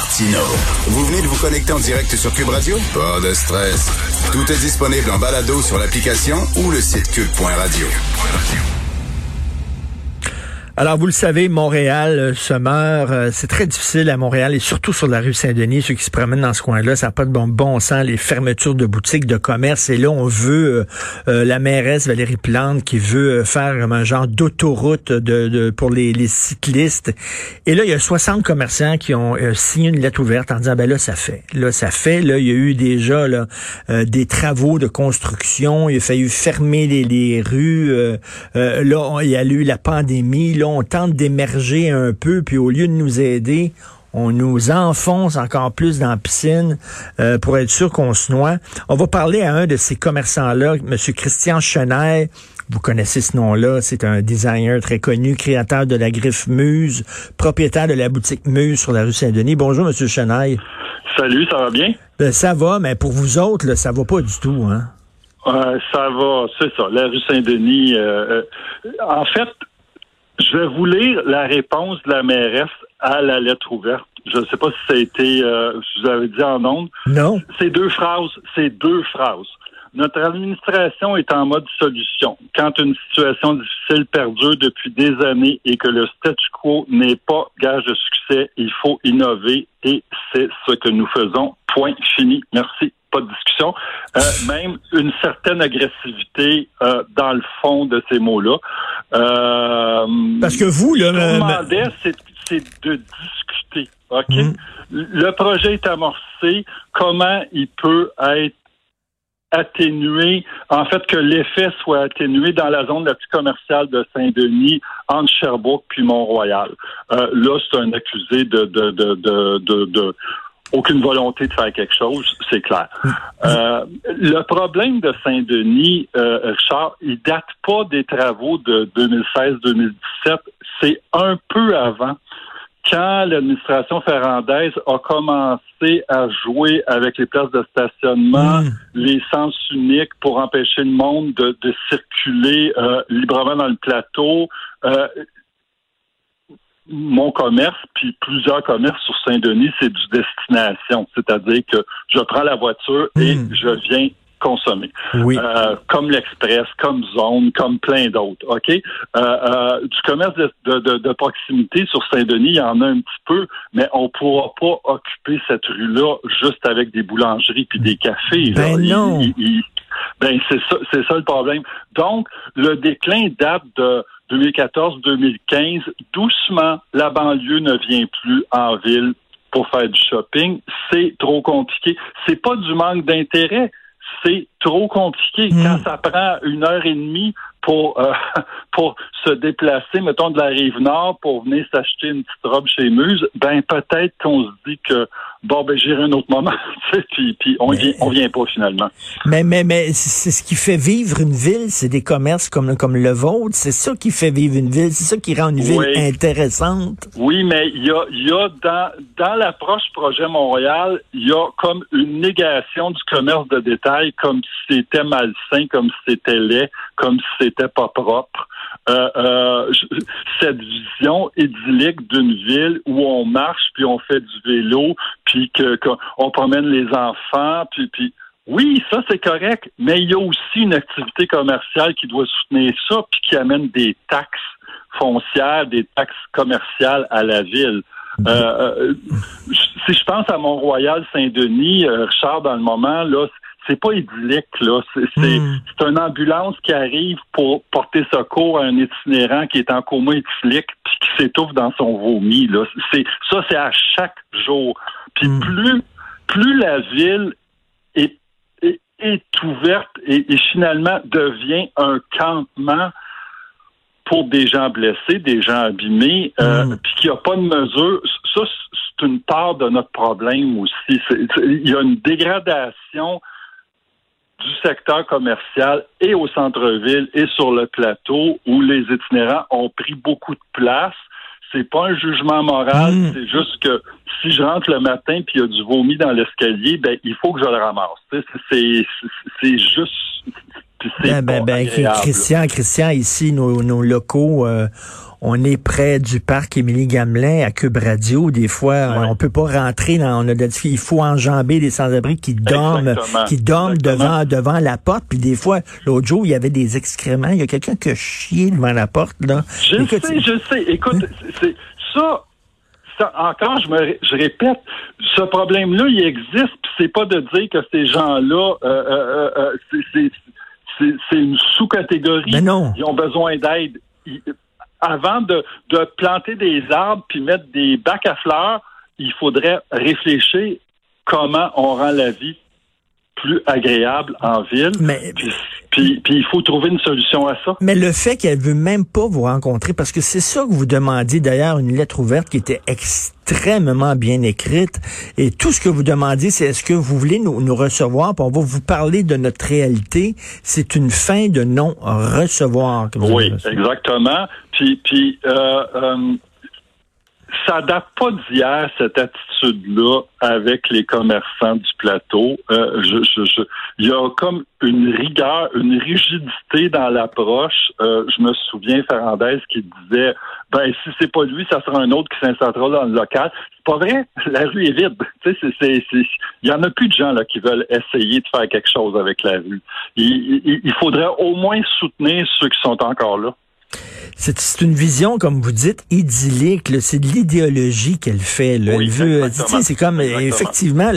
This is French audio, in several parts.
Martino. Vous venez de vous connecter en direct sur Cube Radio? Pas de stress. Tout est disponible en balado sur l'application ou le site cube.radio. Alors, vous le savez, Montréal euh, se meurt. Euh, c'est très difficile à Montréal et surtout sur la rue Saint-Denis, ceux qui se promènent dans ce coin-là, ça n'a pas de bon, bon sens, les fermetures de boutiques, de commerce. Et là, on veut, euh, la mairesse Valérie Plante qui veut faire un genre d'autoroute pour les, cyclistes. Et là, il y a 60 commerçants qui ont signé une lettre ouverte en disant, ben là, ça fait. Là, ça fait. Là, il y a eu déjà là, des travaux de construction. Il a fallu fermer les, les rues. là, il y a eu la pandémie. Là, on tente d'émerger un peu, puis au lieu de nous aider, on nous enfonce encore plus dans la piscine euh, pour être sûr qu'on se noie. On va parler à un de ces commerçants-là, M. Christian Chenet. Vous connaissez ce nom-là, c'est un designer très connu, créateur de la griffe Muse, propriétaire de la boutique Muse sur la rue Saint-Denis. Bonjour, M. Chenet. Salut, ça va bien? Ben, ça va, mais pour vous autres, là, ça va pas du tout, hein? Euh, ça va, c'est ça. La rue Saint-Denis. Euh, en fait, je vais vous lire la réponse de la mairesse à la lettre ouverte. Je ne sais pas si ça a été, euh, je vous avais dit en ondes. Non. C'est deux phrases. C'est deux phrases. Notre administration est en mode solution. Quand une situation difficile perdure depuis des années et que le statu quo n'est pas gage de succès, il faut innover et c'est ce que nous faisons. Point fini. Merci pas de discussion, euh, même une certaine agressivité euh, dans le fond de ces mots-là. Euh, Parce que vous, là, ce c'est de discuter. Ok, mm. le projet est amorcé. Comment il peut être atténué, en fait, que l'effet soit atténué dans la zone la plus commerciale de Saint-Denis, entre Sherbrooke puis Mont-Royal. là, c'est un accusé de, de, de, de, de aucune volonté de faire quelque chose, c'est clair. Euh, le problème de Saint-Denis, euh, Richard, il date pas des travaux de 2016-2017, c'est un peu avant quand l'administration ferrandaise a commencé à jouer avec les places de stationnement, hmm. les sens uniques pour empêcher le monde de, circuler euh, librement dans le plateau, euh, mon commerce, puis plusieurs commerces sur Saint-Denis, c'est du destination. C'est-à-dire que je prends la voiture et hmm. je viens consommer. Oui. Euh, comme l'Express, comme Zone, comme plein d'autres. OK? Euh, euh, du commerce de, proximité sur Saint-Denis, il y en a un petit peu, mais on ne pourra pas occuper cette rue-là juste avec des boulangeries puis des cafés. Ben non. Ben c'est ça, c'est ça le problème. Donc, le déclin date de 2014-2015, doucement, la banlieue ne vient plus en ville pour faire du shopping. C'est trop compliqué. C'est pas du manque d'intérêt. C'est trop compliqué. Hmm. Quand ça prend une heure et demie pour euh, pour se déplacer, mettons de la rive nord pour venir s'acheter une petite robe chez Muse, ben peut-être qu'on se dit que bon ben j'irai un autre moment, puis puis on vient on vient pas finalement. Mais mais mais c'est ce qui fait vivre une ville, c'est des commerces comme comme le vôtre, c'est ça qui fait vivre une ville, c'est ça qui rend une ville intéressante. Oui, mais il y a il y a dans dans l'approche projet Montréal, il y a comme une négation du commerce de détail comme si c'était malsain, comme si c'était laid, comme si c'était pas propre. Euh, euh, cette vision idyllique d'une ville où on marche puis on fait du vélo puis que qu'on promène les enfants puis puis oui, ça c'est correct, mais il y a aussi une activité commerciale qui doit soutenir ça puis qui amène des taxes foncières, des taxes commerciales à la ville. Euh, si je pense à Mont-Royal, Saint-Denis, Richard, dans le moment, là, c'est pas idyllique, là. Hmm. C'est une ambulance qui arrive pour porter secours à un itinérant qui est en coma éthylique puis qui s'étouffe dans son vomi, là. C'est, ça, c'est à chaque jour. Puis hmm. plus, plus la ville est, est, ouverte et, finalement devient un campement pour des gens blessés, des gens abîmés, euh, hmm. puis qu'il n'y a pas de mesure, ça, c'est une part de notre problème aussi. Il y a une dégradation du secteur commercial et au centre-ville et sur le plateau où les itinérants ont pris beaucoup de place. C'est pas un jugement moral, hmm. c'est juste que si je rentre le matin puis il y a du vomi dans l'escalier, ben il faut que je le ramasse. C'est c'est ben, ben, ben Christian, Christian, ici, nos, nos locaux, euh, on est près du parc Émilie Gamelin à Cube Radio. Des fois, on peut pas rentrer dans, on a il faut enjamber des sans-abri qui dorment, qui dorment devant, devant la porte. Puis des fois, l'autre jour, il y avait des excréments. Il y a quelqu'un qui a chié devant la porte, là. Je sais, je sais. Écoute, hein? c'est ça, encore, je me je répète, ce problème-là, il existe, puis c'est pas de dire que ces gens-là, euh, euh, euh, c'est une sous-catégorie. Mais non. Ils ont besoin d'aide. Avant de, de planter des arbres puis mettre des bacs à fleurs, il faudrait réfléchir comment on rend la vie plus agréable en ville. Mais, puis, puis, il faut trouver une solution à ça. Mais le fait qu'elle veut même pas vous rencontrer, parce que c'est ça que vous demandiez d'ailleurs, une lettre ouverte qui était extrêmement bien écrite. Et tout ce que vous demandiez, c'est est-ce que vous voulez nous, nous recevoir, puis on va vous parler de notre réalité. C'est une fin de non-recevoir. Oui, exactement. Puis, puis euh, euh, ça date pas d'hier, cette attitude-là, avec les commerçants du plateau. Euh, je, je, il y a comme une rigueur, une rigidité dans l'approche. Euh, je me souviens Ferrandez qui disait ben si c'est pas lui, ça sera un autre qui s'installera dans le local. C'est pas vrai, la rue est vide. Il y en a plus de gens là qui veulent essayer de faire quelque chose avec la rue. il, il faudrait au moins soutenir ceux qui sont encore là. C'est une vision, comme vous dites, idyllique. C'est de l'idéologie qu'elle fait. Là. Oui, c'est comme effectivement,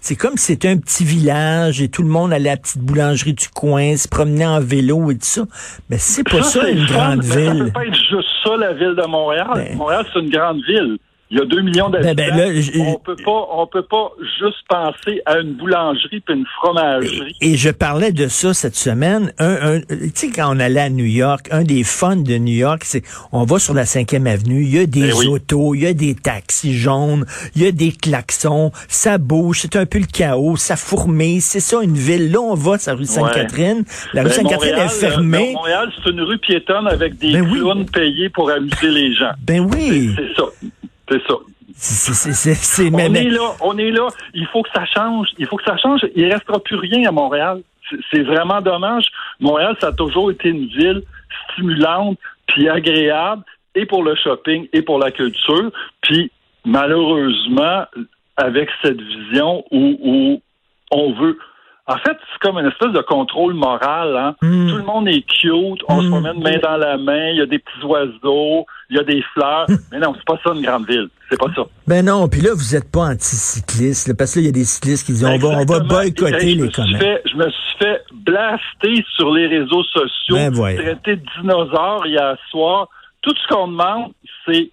c'est comme si c'était un petit village et tout le monde allait à la petite boulangerie du coin, se promenait en vélo et tout ça. Mais c'est pas ça, une grande ville. Ça peut pas être juste ça la ville de Montréal. Ben. Montréal, c'est une grande ville. Il y a deux millions ben, ben, d'habitants. on peut pas, on peut pas juste penser à une boulangerie puis une fromagerie. Et, je parlais de ça cette semaine. Un, tu sais, quand on allait à New York, un des fun de New York, c'est on va sur la cinquième avenue, il y a des ben autos, il y a des taxis jaunes, il y a des klaxons, ça bouge, c'est un peu le chaos, ça fourmille, c'est ça une ville. Là, on va sur la rue Sainte-Catherine. La rue Sainte-Catherine est fermée. Montréal, c'est une rue piétonne avec des clowns payés pour amuser les gens. Ben oui. C'est ça. C'est ça. C'est, on est là, on est là. Il faut que ça change. Il faut que ça change. Il restera plus rien à Montréal. C'est vraiment dommage. Montréal, ça a toujours été une ville stimulante puis agréable et pour le shopping et pour la culture. Puis malheureusement, avec cette vision où, où on veut en fait, c'est comme une espèce de contrôle moral. Hein? Hmm. Tout le monde est cute, on se hmm. promène main dans la main, il y a des petits oiseaux, il y a des fleurs. Mais non, c'est pas ça une grande ville. C'est pas ça. Ben non, puis là, vous êtes pas anticycliste, parce que là, il y a des cyclistes qui disent on va, on va boycotter les commerces. Je me suis fait blaster sur les réseaux sociaux, ben traiter de dinosaures hier soir. Tout ce qu'on demande, c'est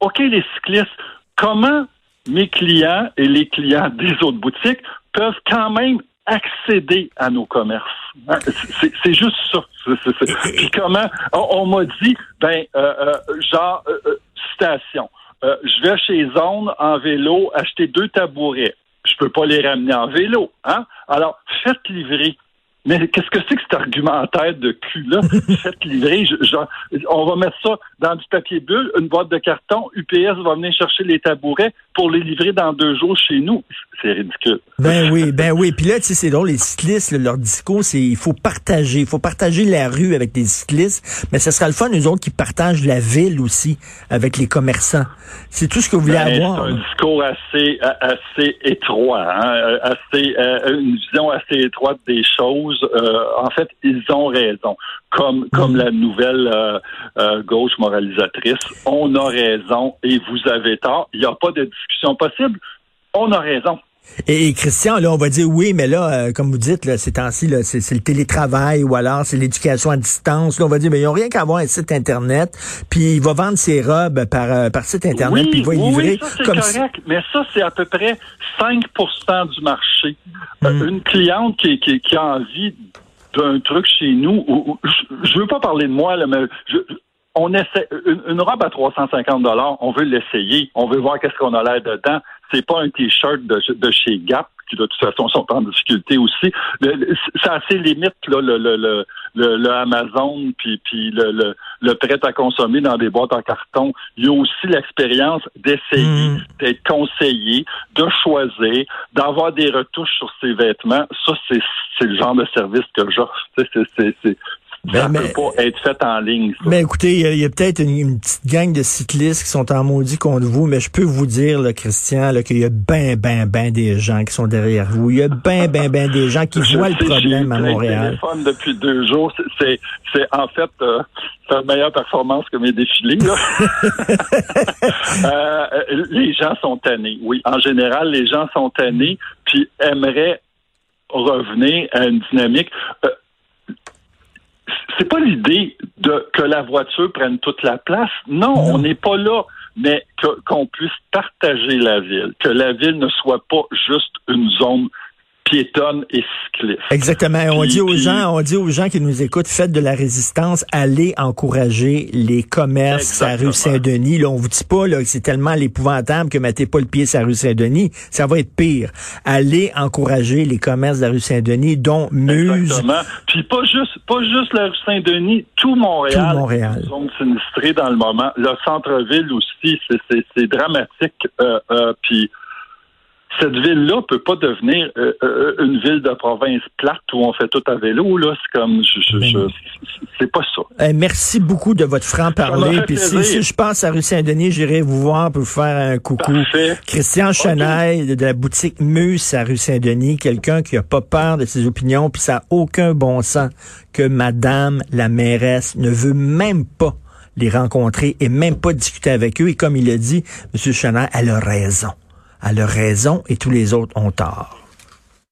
OK, les cyclistes, comment mes clients et les clients des autres boutiques peuvent quand même accéder à nos commerces. Hein, c'est juste ça. Puis comment on, m'a dit, ben, euh, euh, genre euh, citation. je vais chez Zone en vélo acheter deux tabourets. Je peux pas les ramener en vélo, hein? Alors, faites livrer mais qu'est-ce que c'est que cet argumentaire de cul-là? Faites livrer. on va mettre ça dans du papier bulle, une boîte de carton. UPS va venir chercher les tabourets pour les livrer dans deux jours chez nous. C'est ridicule. Ben oui, ben oui. Puis là, tu sais, c'est drôle, les cyclistes, leur discours, c'est il faut partager. Il faut partager la rue avec les cyclistes. Mais ce sera le fun, nous autres, qui partagent la ville aussi avec les commerçants. C'est tout ce que vous voulez ben, avoir. C'est un discours assez, assez étroit, hein? assez, euh, une vision assez étroite des choses euh, en fait, ils ont raison. Comme, comme la nouvelle euh, euh, gauche moralisatrice, on a raison et vous avez tort. Il n'y a pas de discussion possible. On a raison. Et, Christian, là, on va dire oui, mais là, comme vous dites, là, ces temps-ci, c'est le télétravail ou alors c'est l'éducation à distance. Là, on va dire, mais ils n'ont rien qu'à avoir un site Internet, puis il va vendre ses robes par, par site Internet, puis il va y livrer. Oui, ça, c'est correct, mais ça, c'est à peu près 5% du marché. Mm. une cliente qui, qui, a envie d'un truc chez nous, je, veux pas parler de moi, là, mais on essaie une, robe à 350 dollars, on veut l'essayer, on veut voir qu'est-ce qu'on a l'air dedans. C'est pas un t-shirt de, de chez Gap qui de toute façon sont en difficulté aussi. C'est assez limite là, le, le, le, le, Amazon puis, puis le, le, le, prêt à consommer dans des boîtes en carton. Il y a aussi l'expérience d'essayer, mm. d'être conseillé, de choisir, d'avoir des retouches sur ses vêtements. Ça, c'est le genre de service que j'offre. C'est ça ne peut pas être fait en ligne. Mais écoutez, il y a, peut-être une, petite gang de cyclistes qui sont en maudit contre vous, mais je peux vous dire, là, Christian, qu'il y a ben, ben, ben des gens qui sont derrière vous. Il y a ben, ben, ben des gens qui voient le problème à Montréal. téléphone depuis deux jours. C'est, c'est en fait euh, une meilleure performance que mes défilés. euh, les gens sont tannés. Oui, en général, les gens sont tannés, puis aimeraient revenir à une dynamique. Euh, c'est pas l'idée de que la voiture prenne toute la place. Non, on n'est pas là. Mais qu'on puisse partager la ville, que la ville ne soit pas juste une zone piétonne et cycliste. Exactement. on dit aux gens, on dit aux gens qui nous écoutent, faites de la résistance, allez encourager les commerces à rue Saint-Denis. Là, on vous dit pas là, que c'est tellement l'épouvantable que mettez pas le pied sur la rue Saint-Denis. Ça va être pire. Allez encourager les commerces de la rue Saint-Denis, dont Muse. Exactement. Puis pas juste, pas juste la rue Saint-Denis, tout Montréal. Tout Montréal. Zone sinistrée dans le moment. Le centre-ville aussi, c'est dramatique. Euh, euh, puis cette ville-là peut pas devenir euh, euh, une ville de province plate où on fait tout à vélo. Là, c'est comme, je, c'est pas ça. Eh, merci beaucoup de votre franc parler. Puis si, je passe à rue Saint-Denis, j'irai vous voir pour vous faire un coucou. Christian Chenaille de la boutique Muse à rue Saint-Denis, quelqu'un qui a pas peur de ses opinions, puis ça a aucun bon sens que Madame la mairesse ne veut même pas les rencontrer et même pas discuter avec eux. Et comme il a dit, Monsieur Chenaille, elle a raison a le raison et tous les autres ont tort.